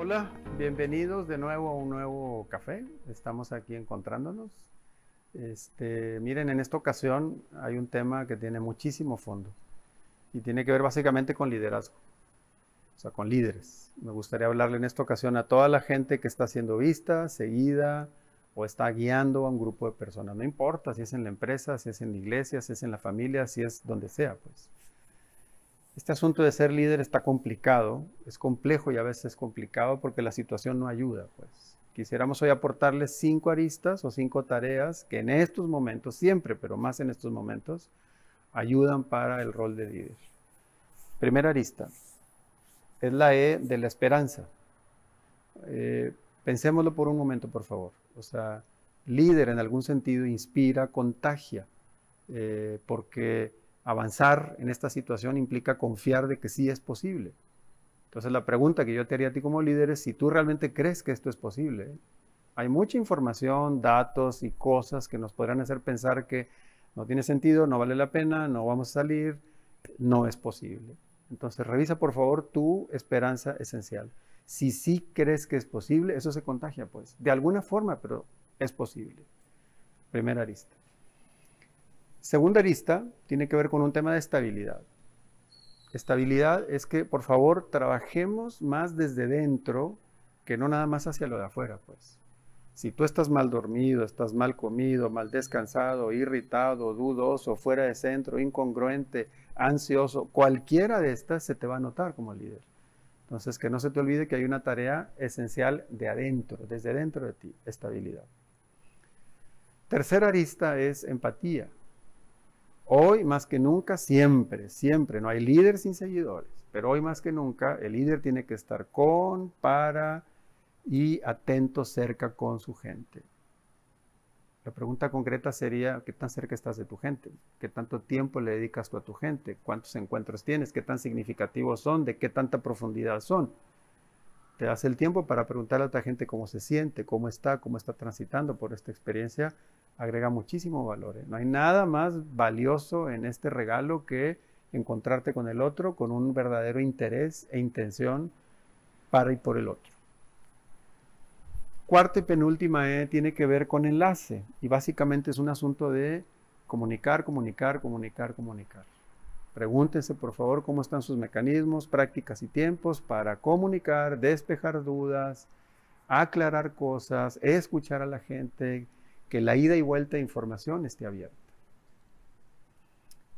Hola, bienvenidos de nuevo a un nuevo café. Estamos aquí encontrándonos. Este, miren, en esta ocasión hay un tema que tiene muchísimo fondo y tiene que ver básicamente con liderazgo, o sea, con líderes. Me gustaría hablarle en esta ocasión a toda la gente que está siendo vista, seguida o está guiando a un grupo de personas. No importa si es en la empresa, si es en la iglesia, si es en la familia, si es donde sea, pues. Este asunto de ser líder está complicado, es complejo y a veces es complicado porque la situación no ayuda, pues. Quisiéramos hoy aportarles cinco aristas o cinco tareas que en estos momentos, siempre, pero más en estos momentos, ayudan para el rol de líder. Primera arista es la E de la esperanza. Eh, pensémoslo por un momento, por favor. O sea, líder en algún sentido inspira, contagia, eh, porque avanzar en esta situación implica confiar de que sí es posible. Entonces la pregunta que yo te haría a ti como líder es si tú realmente crees que esto es posible. Hay mucha información, datos y cosas que nos podrán hacer pensar que no tiene sentido, no vale la pena, no vamos a salir, no es posible. Entonces revisa por favor tu esperanza esencial. Si sí crees que es posible, eso se contagia pues, de alguna forma, pero es posible. Primera arista. Segunda arista tiene que ver con un tema de estabilidad. Estabilidad es que, por favor, trabajemos más desde dentro que no nada más hacia lo de afuera, pues. Si tú estás mal dormido, estás mal comido, mal descansado, irritado, dudoso, fuera de centro, incongruente, ansioso, cualquiera de estas se te va a notar como líder. Entonces, que no se te olvide que hay una tarea esencial de adentro, desde dentro de ti, estabilidad. Tercera arista es empatía. Hoy más que nunca, siempre, siempre, no hay líder sin seguidores, pero hoy más que nunca el líder tiene que estar con, para y atento cerca con su gente. La pregunta concreta sería, ¿qué tan cerca estás de tu gente? ¿Qué tanto tiempo le dedicas tú a tu gente? ¿Cuántos encuentros tienes? ¿Qué tan significativos son? ¿De qué tanta profundidad son? Te das el tiempo para preguntarle a otra gente cómo se siente, cómo está, cómo está transitando por esta experiencia agrega muchísimo valor. ¿eh? No hay nada más valioso en este regalo que encontrarte con el otro con un verdadero interés e intención para y por el otro. Cuarta y penúltima E tiene que ver con enlace y básicamente es un asunto de comunicar, comunicar, comunicar, comunicar. Pregúntense por favor cómo están sus mecanismos, prácticas y tiempos para comunicar, despejar dudas, aclarar cosas, escuchar a la gente, que la ida y vuelta de información esté abierta.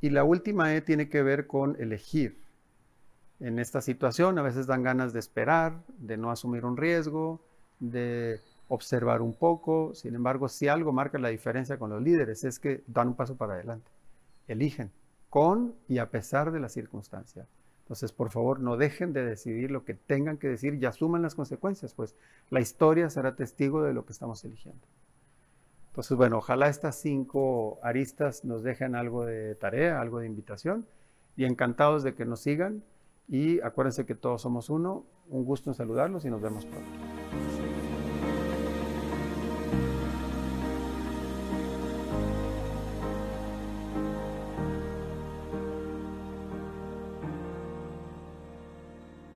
Y la última E tiene que ver con elegir. En esta situación a veces dan ganas de esperar, de no asumir un riesgo, de observar un poco. Sin embargo, si algo marca la diferencia con los líderes es que dan un paso para adelante. Eligen con y a pesar de la circunstancia. Entonces, por favor, no dejen de decidir lo que tengan que decir y asuman las consecuencias, pues la historia será testigo de lo que estamos eligiendo. Entonces, bueno, ojalá estas cinco aristas nos dejen algo de tarea, algo de invitación y encantados de que nos sigan y acuérdense que todos somos uno. Un gusto en saludarlos y nos vemos pronto.